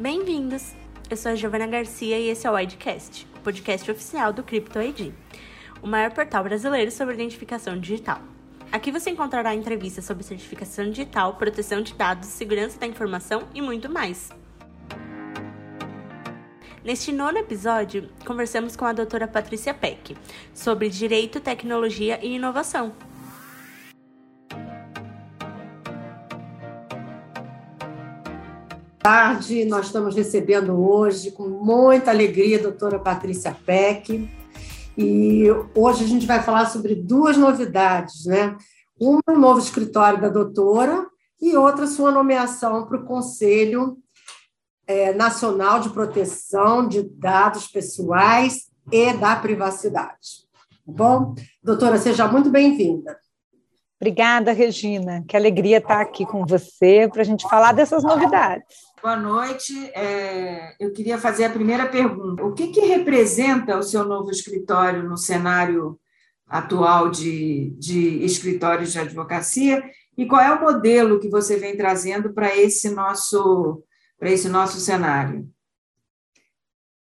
Bem-vindos! Eu sou a Giovana Garcia e esse é o Idcast, o podcast oficial do Crypto ID, o maior portal brasileiro sobre identificação digital. Aqui você encontrará entrevistas sobre certificação digital, proteção de dados, segurança da informação e muito mais. Neste nono episódio, conversamos com a doutora Patrícia Peck sobre direito, tecnologia e inovação, tarde. Nós estamos recebendo hoje, com muita alegria, a doutora Patrícia Peck. E hoje a gente vai falar sobre duas novidades, né? Uma, o novo escritório da doutora, e outra, sua nomeação para o Conselho é, Nacional de Proteção de Dados Pessoais e da Privacidade. Tá bom? Doutora, seja muito bem-vinda. Obrigada, Regina. Que alegria estar aqui com você para a gente falar dessas novidades. Boa noite. É, eu queria fazer a primeira pergunta. O que, que representa o seu novo escritório no cenário atual de, de escritórios de advocacia e qual é o modelo que você vem trazendo para esse nosso para esse nosso cenário?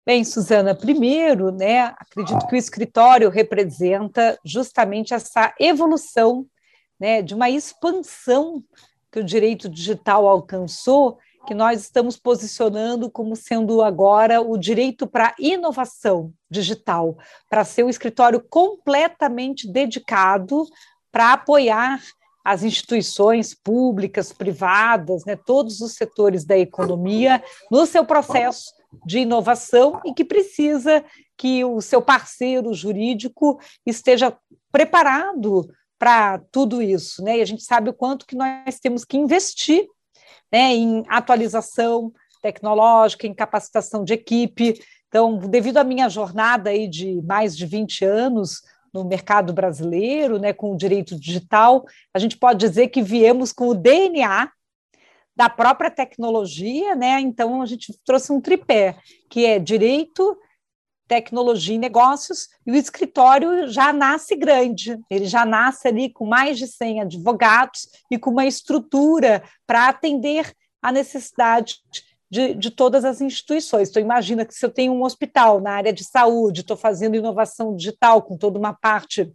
Bem, Suzana, primeiro, né, acredito que o escritório representa justamente essa evolução, né, de uma expansão que o direito digital alcançou que nós estamos posicionando como sendo agora o direito para inovação digital, para ser um escritório completamente dedicado para apoiar as instituições públicas, privadas, né, todos os setores da economia no seu processo de inovação e que precisa que o seu parceiro jurídico esteja preparado para tudo isso, né? E a gente sabe o quanto que nós temos que investir né, em atualização tecnológica, em capacitação de equipe. Então, devido à minha jornada aí de mais de 20 anos no mercado brasileiro, né, com o direito digital, a gente pode dizer que viemos com o DNA da própria tecnologia, né? Então a gente trouxe um tripé, que é direito, tecnologia e negócios, e o escritório já nasce grande, ele já nasce ali com mais de 100 advogados e com uma estrutura para atender a necessidade de, de, todas as instituições. Então, imagina que se eu tenho um hospital na área de saúde, estou fazendo inovação digital com toda uma parte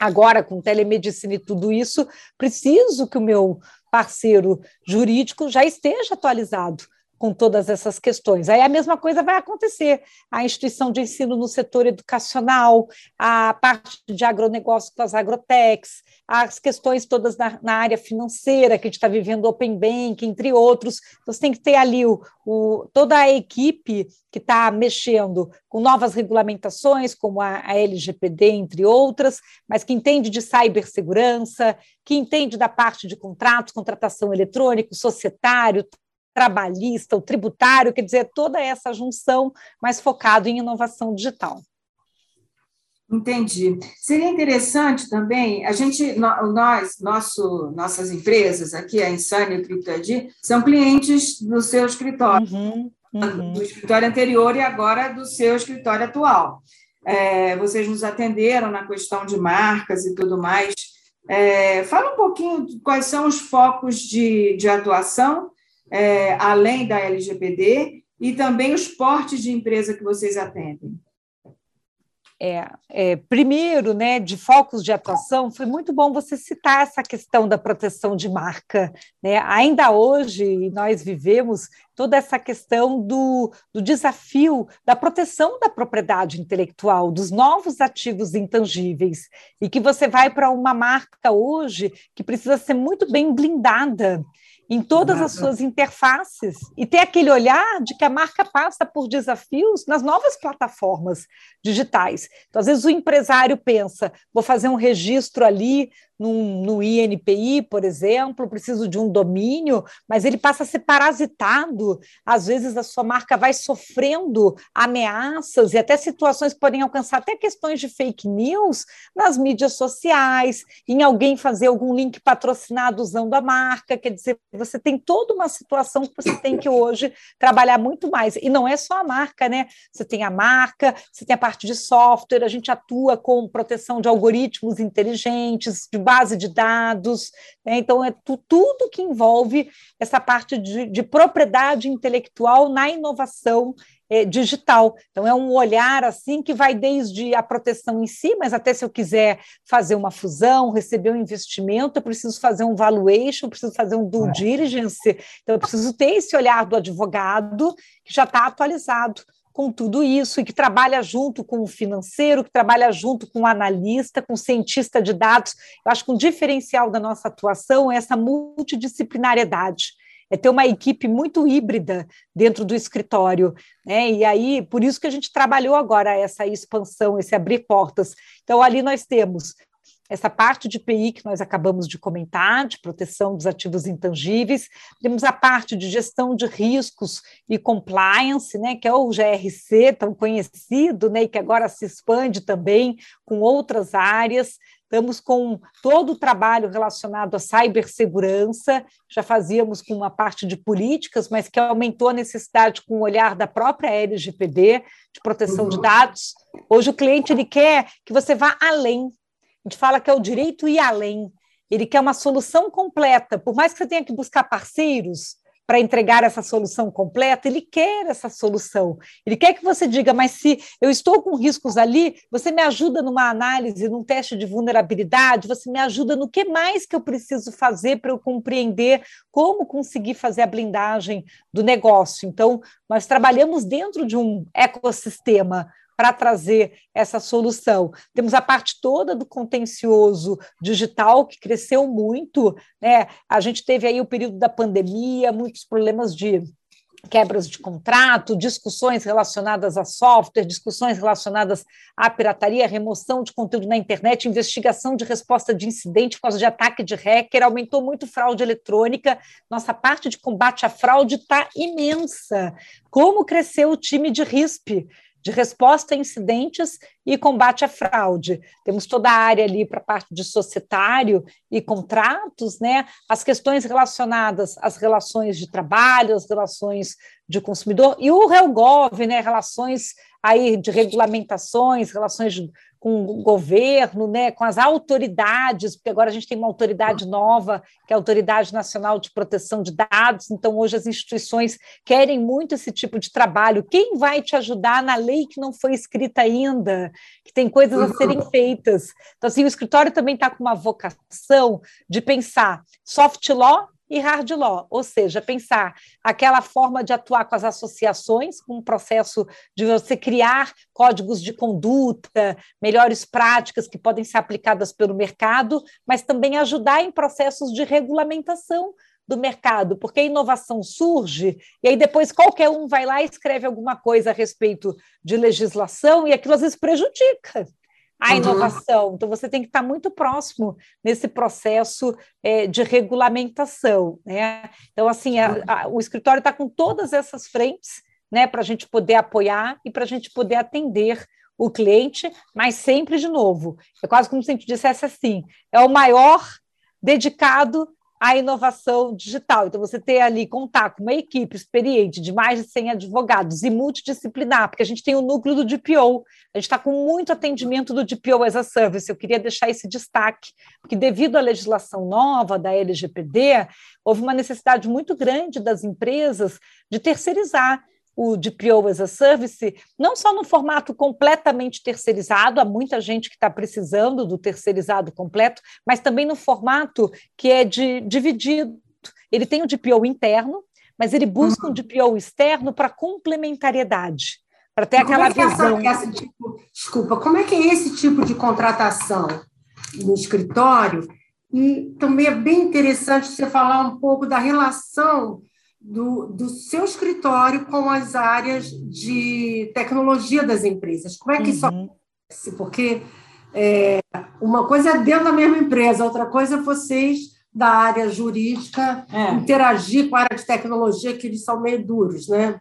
agora com telemedicina e tudo isso, preciso que o meu parceiro jurídico já esteja atualizado com todas essas questões. Aí a mesma coisa vai acontecer. A instituição de ensino no setor educacional, a parte de agronegócio com as agrotechs, as questões todas na, na área financeira, que a gente está vivendo Open Bank, entre outros. Então, você tem que ter ali o, o toda a equipe que está mexendo com novas regulamentações, como a, a LGPD, entre outras, mas que entende de cibersegurança, que entende da parte de contratos, contratação eletrônica, societário, trabalhista, o tributário, quer dizer, toda essa junção, mais focado em inovação digital. Entendi. Seria interessante também, a gente, nós, nosso, nossas empresas aqui, a Insane e o CryptoID, são clientes do seu escritório, uhum, uhum. do escritório anterior e agora do seu escritório atual. É, vocês nos atenderam na questão de marcas e tudo mais. É, fala um pouquinho quais são os focos de, de atuação é, além da LGPD, e também os portes de empresa que vocês atendem? É, é, primeiro, né, de focos de atuação, foi muito bom você citar essa questão da proteção de marca. Né? Ainda hoje, nós vivemos toda essa questão do, do desafio da proteção da propriedade intelectual, dos novos ativos intangíveis, e que você vai para uma marca hoje que precisa ser muito bem blindada em todas as suas interfaces e ter aquele olhar de que a marca passa por desafios nas novas plataformas digitais. Então, às vezes, o empresário pensa: vou fazer um registro ali no, no INPI, por exemplo, preciso de um domínio, mas ele passa a ser parasitado. Às vezes a sua marca vai sofrendo ameaças e até situações que podem alcançar até questões de fake news nas mídias sociais, em alguém fazer algum link patrocinado usando a marca. Quer dizer, você tem toda uma situação que você tem que hoje trabalhar muito mais. E não é só a marca, né? Você tem a marca, você tem a parte de software, a gente atua com proteção de algoritmos inteligentes, de base de dados. Né? Então, é tu, tudo que envolve essa parte de, de propriedade intelectual na inovação é, digital. Então, é um olhar assim que vai desde a proteção em si, mas até se eu quiser fazer uma fusão, receber um investimento, eu preciso fazer um valuation, eu preciso fazer um due é. diligence. Então, eu preciso ter esse olhar do advogado que já está atualizado com tudo isso e que trabalha junto com o financeiro, que trabalha junto com o analista, com o cientista de dados. Eu acho que um diferencial da nossa atuação é essa multidisciplinariedade é ter uma equipe muito híbrida dentro do escritório, né? E aí, por isso que a gente trabalhou agora essa expansão, esse abrir portas. Então, ali nós temos essa parte de PI que nós acabamos de comentar, de proteção dos ativos intangíveis, temos a parte de gestão de riscos e compliance, né, que é o GRC, tão conhecido, né, e que agora se expande também com outras áreas. Estamos com todo o trabalho relacionado à cibersegurança, já fazíamos com uma parte de políticas, mas que aumentou a necessidade com o olhar da própria LGPD, de proteção uhum. de dados. Hoje o cliente ele quer que você vá além. A gente fala que é o direito ir além. Ele quer uma solução completa, por mais que você tenha que buscar parceiros, para entregar essa solução completa, ele quer essa solução. Ele quer que você diga, mas se eu estou com riscos ali, você me ajuda numa análise, num teste de vulnerabilidade, você me ajuda no que mais que eu preciso fazer para eu compreender como conseguir fazer a blindagem do negócio. Então, nós trabalhamos dentro de um ecossistema para trazer essa solução. Temos a parte toda do contencioso digital, que cresceu muito, né? A gente teve aí o período da pandemia, muitos problemas de quebras de contrato, discussões relacionadas a software, discussões relacionadas à pirataria, remoção de conteúdo na internet, investigação de resposta de incidente por causa de ataque de hacker, aumentou muito fraude eletrônica. Nossa parte de combate à fraude está imensa. Como cresceu o time de RISP? De resposta a incidentes e combate à fraude. Temos toda a área ali para a parte de societário e contratos, né? As questões relacionadas às relações de trabalho, as relações de consumidor e o RELGOV, né? Relações aí de regulamentações, relações de com o governo, né, com as autoridades, porque agora a gente tem uma autoridade nova, que é a Autoridade Nacional de Proteção de Dados, então hoje as instituições querem muito esse tipo de trabalho. Quem vai te ajudar na lei que não foi escrita ainda, que tem coisas a serem feitas? Então, assim, o escritório também está com uma vocação de pensar soft law e hard law, ou seja, pensar aquela forma de atuar com as associações, com o processo de você criar códigos de conduta, melhores práticas que podem ser aplicadas pelo mercado, mas também ajudar em processos de regulamentação do mercado, porque a inovação surge e aí depois qualquer um vai lá e escreve alguma coisa a respeito de legislação e aquilo às vezes prejudica a uhum. inovação. Então, você tem que estar muito próximo nesse processo é, de regulamentação. Né? Então, assim, a, a, o escritório está com todas essas frentes né, para a gente poder apoiar e para a gente poder atender o cliente, mas sempre de novo. É quase como se a gente dissesse assim: é o maior dedicado a inovação digital. Então, você ter ali contar com uma equipe experiente de mais de 100 advogados e multidisciplinar, porque a gente tem o núcleo do DPO, a gente está com muito atendimento do DPO as a service. Eu queria deixar esse destaque, porque devido à legislação nova da LGPD, houve uma necessidade muito grande das empresas de terceirizar o DPO as a Service, não só no formato completamente terceirizado, há muita gente que está precisando do terceirizado completo, mas também no formato que é de dividido. Ele tem o DPO interno, mas ele busca uhum. um DPO externo para complementariedade, para ter aquela é visão. Essa, essa tipo, desculpa, como é que é esse tipo de contratação no escritório? E também é bem interessante você falar um pouco da relação do, do seu escritório com as áreas de tecnologia das empresas. Como é que uhum. isso acontece? Porque é, uma coisa é dentro da mesma empresa, outra coisa é vocês da área jurídica é. interagir com a área de tecnologia, que eles são meio duros, né?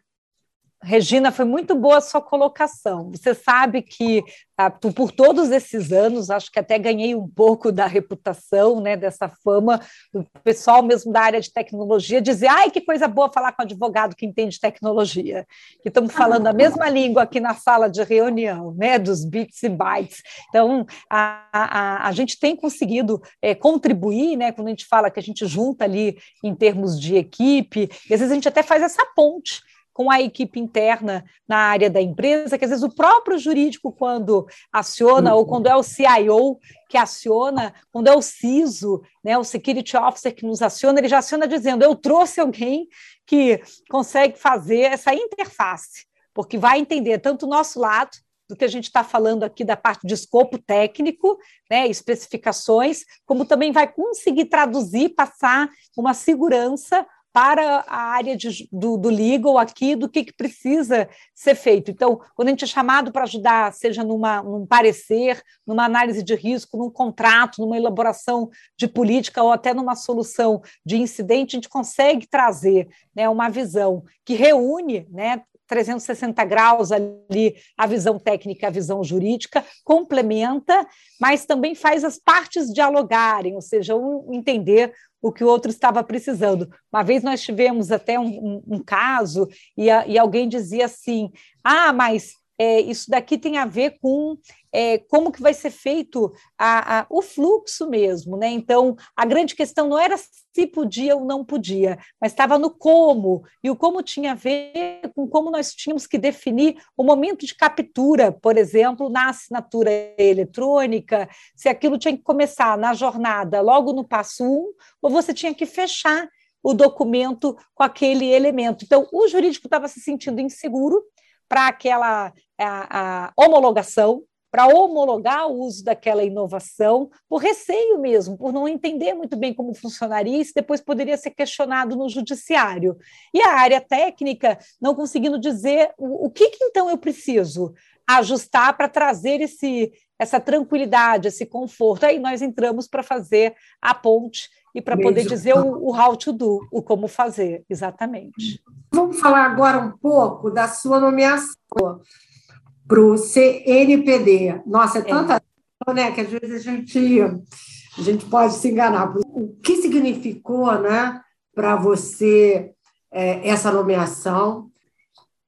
Regina, foi muito boa a sua colocação. Você sabe que ah, por todos esses anos, acho que até ganhei um pouco da reputação, né, dessa fama, do pessoal mesmo da área de tecnologia dizer, ai, que coisa boa falar com um advogado que entende tecnologia, que estamos falando a mesma língua aqui na sala de reunião, né, dos bits e bytes. Então, a, a, a gente tem conseguido é, contribuir, né, quando a gente fala que a gente junta ali em termos de equipe, e às vezes a gente até faz essa ponte com a equipe interna na área da empresa, que às vezes o próprio jurídico, quando aciona, ou quando é o CIO que aciona, quando é o CISO, né, o Security Officer que nos aciona, ele já aciona dizendo: eu trouxe alguém que consegue fazer essa interface, porque vai entender tanto o nosso lado, do que a gente está falando aqui da parte de escopo técnico, né, especificações, como também vai conseguir traduzir, passar uma segurança para a área de, do, do legal aqui, do que, que precisa ser feito. Então, quando a gente é chamado para ajudar, seja numa, num parecer, numa análise de risco, num contrato, numa elaboração de política ou até numa solução de incidente, a gente consegue trazer né, uma visão que reúne né, 360 graus ali a visão técnica, a visão jurídica, complementa, mas também faz as partes dialogarem, ou seja, um entender o que o outro estava precisando. Uma vez nós tivemos até um, um, um caso e, a, e, alguém dizia assim: ah, mas é, isso daqui tem a ver com é, como que vai ser feito a, a, o fluxo mesmo, né? Então, a grande questão não era se podia ou não podia, mas estava no como, e o como tinha a ver com como nós tínhamos que definir o momento de captura, por exemplo, na assinatura eletrônica, se aquilo tinha que começar na jornada logo no passo um, ou você tinha que fechar o documento com aquele elemento. Então, o jurídico estava se sentindo inseguro para aquela a, a homologação, para homologar o uso daquela inovação, por receio mesmo, por não entender muito bem como funcionaria, isso depois poderia ser questionado no judiciário. E a área técnica não conseguindo dizer o, o que, que então eu preciso ajustar para trazer esse, essa tranquilidade, esse conforto. Aí nós entramos para fazer a ponte e para poder dizer o, o how to do, o como fazer, exatamente. Vamos falar agora um pouco da sua nomeação para o CNPD. Nossa, é tanta é. né, que às vezes a gente, a gente pode se enganar. O que significou né, para você é, essa nomeação?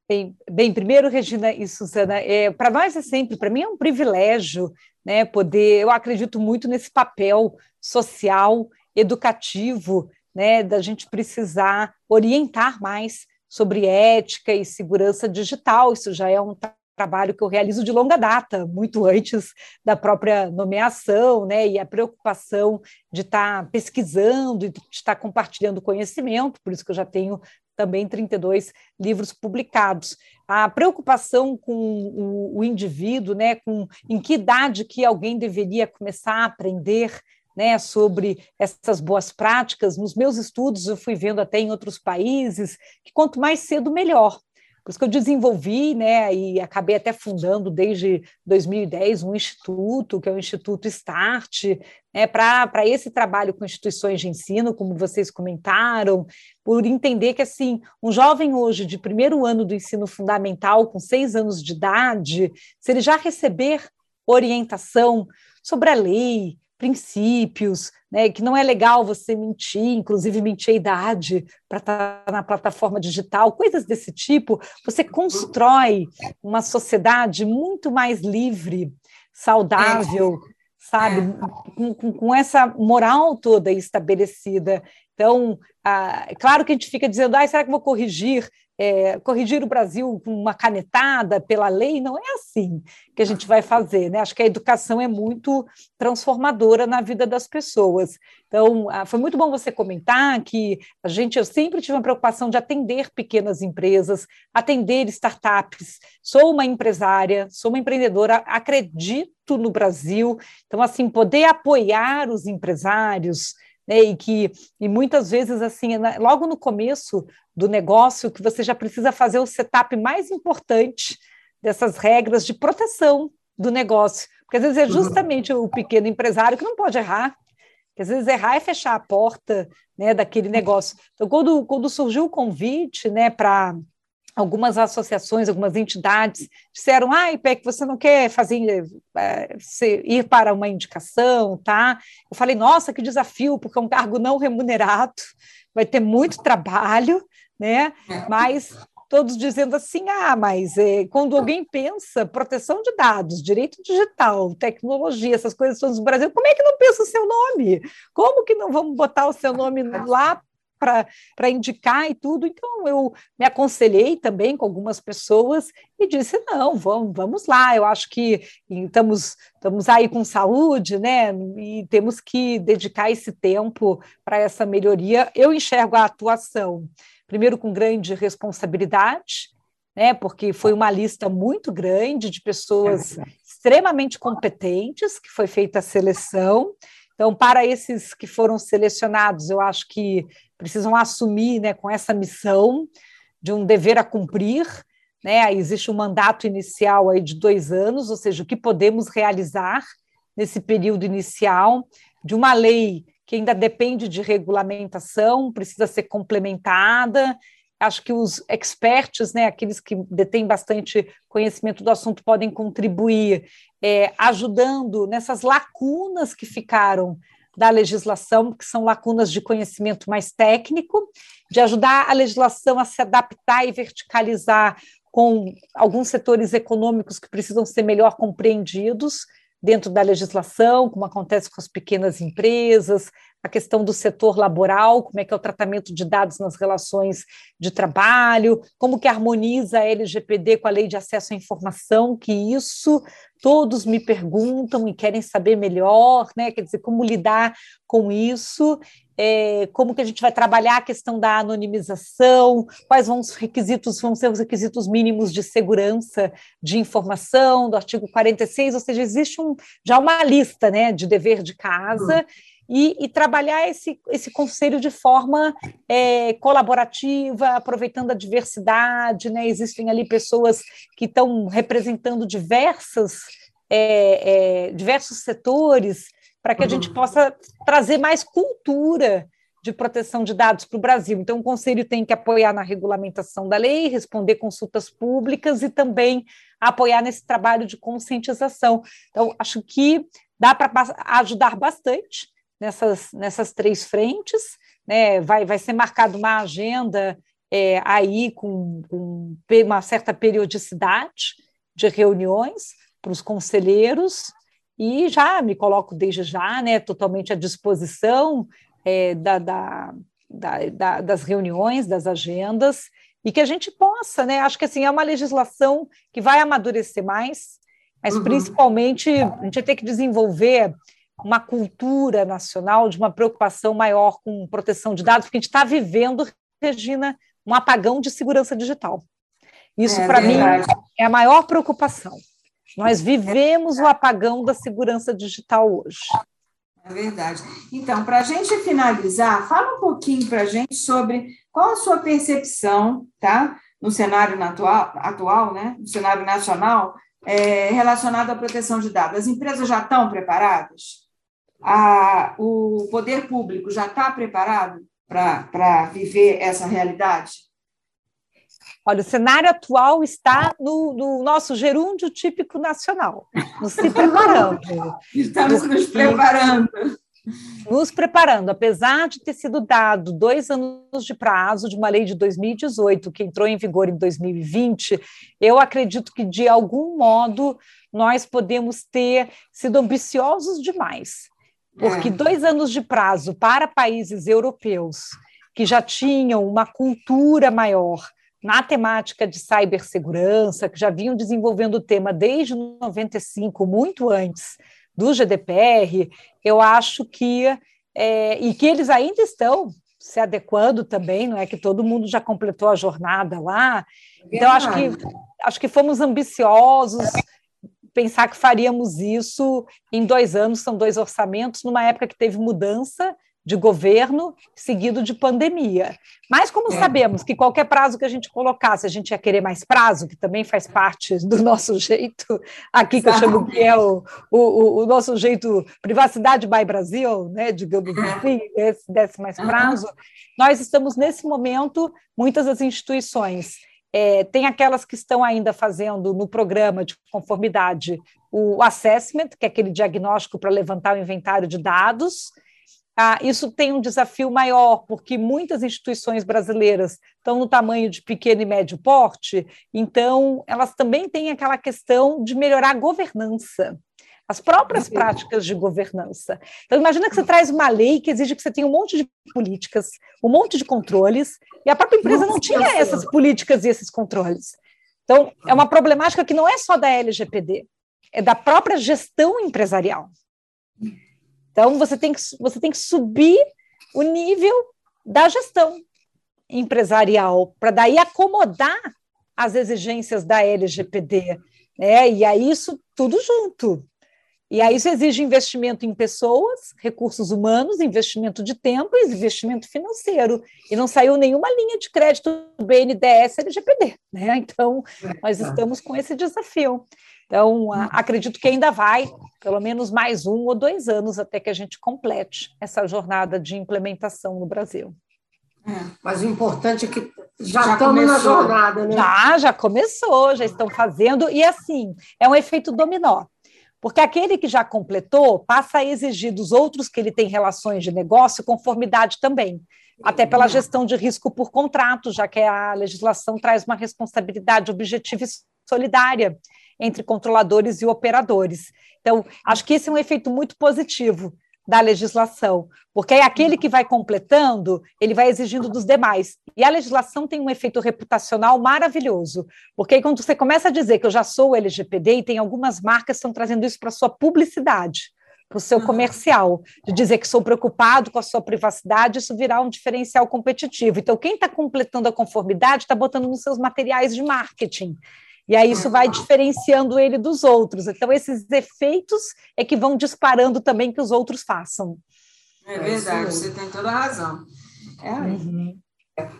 Bem, bem, primeiro, Regina e Suzana, é, para nós é sempre, para mim é um privilégio né, poder, eu acredito muito nesse papel social, educativo, né, da gente precisar orientar mais sobre ética e segurança digital. Isso já é um trabalho que eu realizo de longa data, muito antes da própria nomeação, né, e a preocupação de estar pesquisando e de estar compartilhando conhecimento, por isso que eu já tenho também 32 livros publicados. A preocupação com o, o indivíduo, né, com em que idade que alguém deveria começar a aprender né, sobre essas boas práticas. Nos meus estudos, eu fui vendo até em outros países que quanto mais cedo, melhor. Por isso que eu desenvolvi, né, e acabei até fundando desde 2010 um instituto, que é o Instituto START, né, para esse trabalho com instituições de ensino, como vocês comentaram, por entender que, assim, um jovem hoje de primeiro ano do ensino fundamental, com seis anos de idade, se ele já receber orientação sobre a lei, princípios, né, que não é legal você mentir, inclusive mentir a idade para estar tá na plataforma digital, coisas desse tipo, você constrói uma sociedade muito mais livre, saudável, é. sabe, com, com, com, essa moral toda estabelecida. Então, ah, é claro que a gente fica dizendo, ah, será que vou corrigir é, corrigir o Brasil com uma canetada pela lei, não é assim que a gente vai fazer. Né? Acho que a educação é muito transformadora na vida das pessoas. Então, ah, foi muito bom você comentar que a gente, eu sempre tive uma preocupação de atender pequenas empresas, atender startups. Sou uma empresária, sou uma empreendedora, acredito no Brasil. Então, assim, poder apoiar os empresários, né, e que e muitas vezes assim logo no começo do negócio que você já precisa fazer o setup mais importante dessas regras de proteção do negócio, porque às vezes é uhum. justamente o pequeno empresário que não pode errar, que às vezes errar é fechar a porta né, daquele negócio. Então, quando, quando surgiu o convite né, para algumas associações, algumas entidades disseram, ah, IPEC, você não quer fazer é, ir para uma indicação, tá? Eu falei, nossa, que desafio, porque é um cargo não remunerado, vai ter muito trabalho, né? É. Mas todos dizendo assim, ah, mas é, quando alguém pensa proteção de dados, direito digital, tecnologia, essas coisas todas no Brasil, como é que não pensa o seu nome? Como que não vamos botar o seu nome lá para indicar e tudo. Então, eu me aconselhei também com algumas pessoas e disse: não, vamos, vamos lá. Eu acho que estamos, estamos aí com saúde, né? E temos que dedicar esse tempo para essa melhoria. Eu enxergo a atuação, primeiro, com grande responsabilidade. Né, porque foi uma lista muito grande de pessoas é extremamente competentes que foi feita a seleção. Então, para esses que foram selecionados, eu acho que precisam assumir né, com essa missão de um dever a cumprir. Né? Existe um mandato inicial aí de dois anos, ou seja, o que podemos realizar nesse período inicial, de uma lei que ainda depende de regulamentação, precisa ser complementada. Acho que os experts, né, aqueles que detêm bastante conhecimento do assunto, podem contribuir, é, ajudando nessas lacunas que ficaram da legislação, que são lacunas de conhecimento mais técnico, de ajudar a legislação a se adaptar e verticalizar com alguns setores econômicos que precisam ser melhor compreendidos dentro da legislação, como acontece com as pequenas empresas, a questão do setor laboral, como é que é o tratamento de dados nas relações de trabalho, como que harmoniza a LGPD com a Lei de Acesso à Informação, que isso todos me perguntam e querem saber melhor, né? Quer dizer, como lidar com isso, é, como que a gente vai trabalhar a questão da anonimização, quais vão os requisitos, vão ser os requisitos mínimos de segurança de informação do artigo 46, ou seja, existe um, já uma lista né, de dever de casa. Uhum e, e trabalhar esse, esse conselho de forma é, colaborativa, aproveitando a diversidade, né? Existem ali pessoas que estão representando diversas, é, é, diversos setores para que a gente uhum. possa trazer mais cultura de proteção de dados para o Brasil. Então, o Conselho tem que apoiar na regulamentação da lei, responder consultas públicas e também apoiar nesse trabalho de conscientização. Então, acho que dá para ajudar bastante nessas, nessas três frentes. Né? Vai, vai ser marcada uma agenda é, aí com, com uma certa periodicidade de reuniões para os conselheiros e já me coloco desde já, né, totalmente à disposição é, da, da, da, das reuniões, das agendas, e que a gente possa, né, acho que assim, é uma legislação que vai amadurecer mais, mas uhum. principalmente a gente vai ter que desenvolver uma cultura nacional de uma preocupação maior com proteção de dados, porque a gente está vivendo, Regina, um apagão de segurança digital. Isso, é, para mim, é a maior preocupação. Nós vivemos o apagão da segurança digital hoje. É verdade. Então, para a gente finalizar, fala um pouquinho para a gente sobre qual a sua percepção, tá? No cenário atual, atual né? No cenário nacional, é, relacionado à proteção de dados. As empresas já estão preparadas? a, o poder público já está preparado para viver essa realidade? Olha, o cenário atual está no, no nosso gerúndio típico nacional, nos se preparando. Estamos nos preparando. Nos preparando, apesar de ter sido dado dois anos de prazo de uma lei de 2018, que entrou em vigor em 2020, eu acredito que, de algum modo, nós podemos ter sido ambiciosos demais porque é. dois anos de prazo para países europeus que já tinham uma cultura maior na temática de cibersegurança, que já vinham desenvolvendo o tema desde 95, muito antes do GDPR, eu acho que é, e que eles ainda estão se adequando também, não é que todo mundo já completou a jornada lá. Então acho que acho que fomos ambiciosos, pensar que faríamos isso em dois anos, são dois orçamentos, numa época que teve mudança de governo seguido de pandemia. Mas como é. sabemos que qualquer prazo que a gente colocasse, a gente ia querer mais prazo, que também faz parte do nosso jeito, aqui que eu chamo que é o, o, o nosso jeito privacidade by Brasil, né, digamos é. assim, desse, desse mais prazo, nós estamos nesse momento, muitas das instituições É, tem aquelas que estão ainda fazendo no programa de conformidade o assessment, que é aquele diagnóstico para levantar o inventário de dados. Ah, isso tem um desafio maior, porque muitas instituições brasileiras estão no tamanho de pequeno e médio porte, então elas também têm aquela questão de melhorar a governança as próprias práticas de governança. Então, imagina que você traz uma lei que exige que você tenha um monte de políticas, um monte de controles, e a própria empresa não tinha essas políticas e esses controles. Então, é uma problemática que não é só da LGPD, é da própria gestão empresarial. Então, você tem que, você tem que subir o nível da gestão empresarial, para daí acomodar as exigências da LGPD. Né? E aí, isso tudo junto. E aí isso exige investimento em pessoas, recursos humanos, investimento de tempo e investimento financeiro. E não saiu nenhuma linha de crédito do BNDES LGPD. Né? Então, nós estamos com esse desafio. Então, acredito que ainda vai, pelo menos mais um ou dois anos, até que a gente complete essa jornada de implementação no Brasil. É, mas o importante é que já, já estamos começou. na jornada, né? Já, já começou, já estão fazendo, e assim, é um efeito dominó. Porque aquele que já completou passa a exigir dos outros que ele tem relações de negócio conformidade também, até pela gestão de risco por contrato, já que a legislação traz uma responsabilidade objetiva e solidária entre controladores e operadores. Então, acho que esse é um efeito muito positivo da legislação, porque é aquele que vai completando, ele vai exigindo dos demais. E a legislação tem um efeito reputacional maravilhoso, porque aí quando você começa a dizer que eu já sou LGPD, e tem algumas marcas que estão trazendo isso para a sua publicidade, para o seu comercial, de dizer que sou preocupado com a sua privacidade, isso virá um diferencial competitivo. Então, quem está completando a conformidade está botando nos seus materiais de marketing. E aí isso vai diferenciando ele dos outros. Então, esses efeitos é que vão disparando também que os outros façam. É verdade, você tem toda a razão. É. Uhum.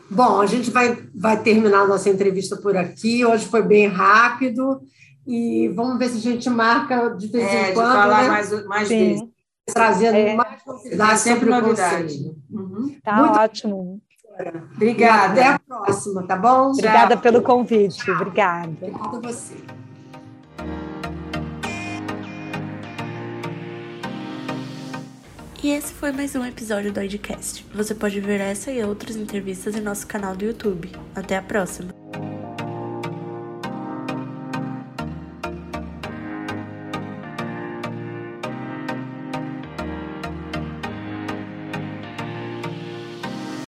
Bom, a gente vai, vai terminar a nossa entrevista por aqui. Hoje foi bem rápido. E vamos ver se a gente marca de vez é, em quando. De falar né? mais, mais vezes. Trazendo é. mais novidades sempre novidade. Uhum. Tá Muito ótimo. Obrigada. Até a próxima, tá bom? Obrigada pelo convite. Tchau. Obrigada. Obrigada a você. E esse foi mais um episódio do Idcast. Você pode ver essa e outras entrevistas em nosso canal do YouTube. Até a próxima!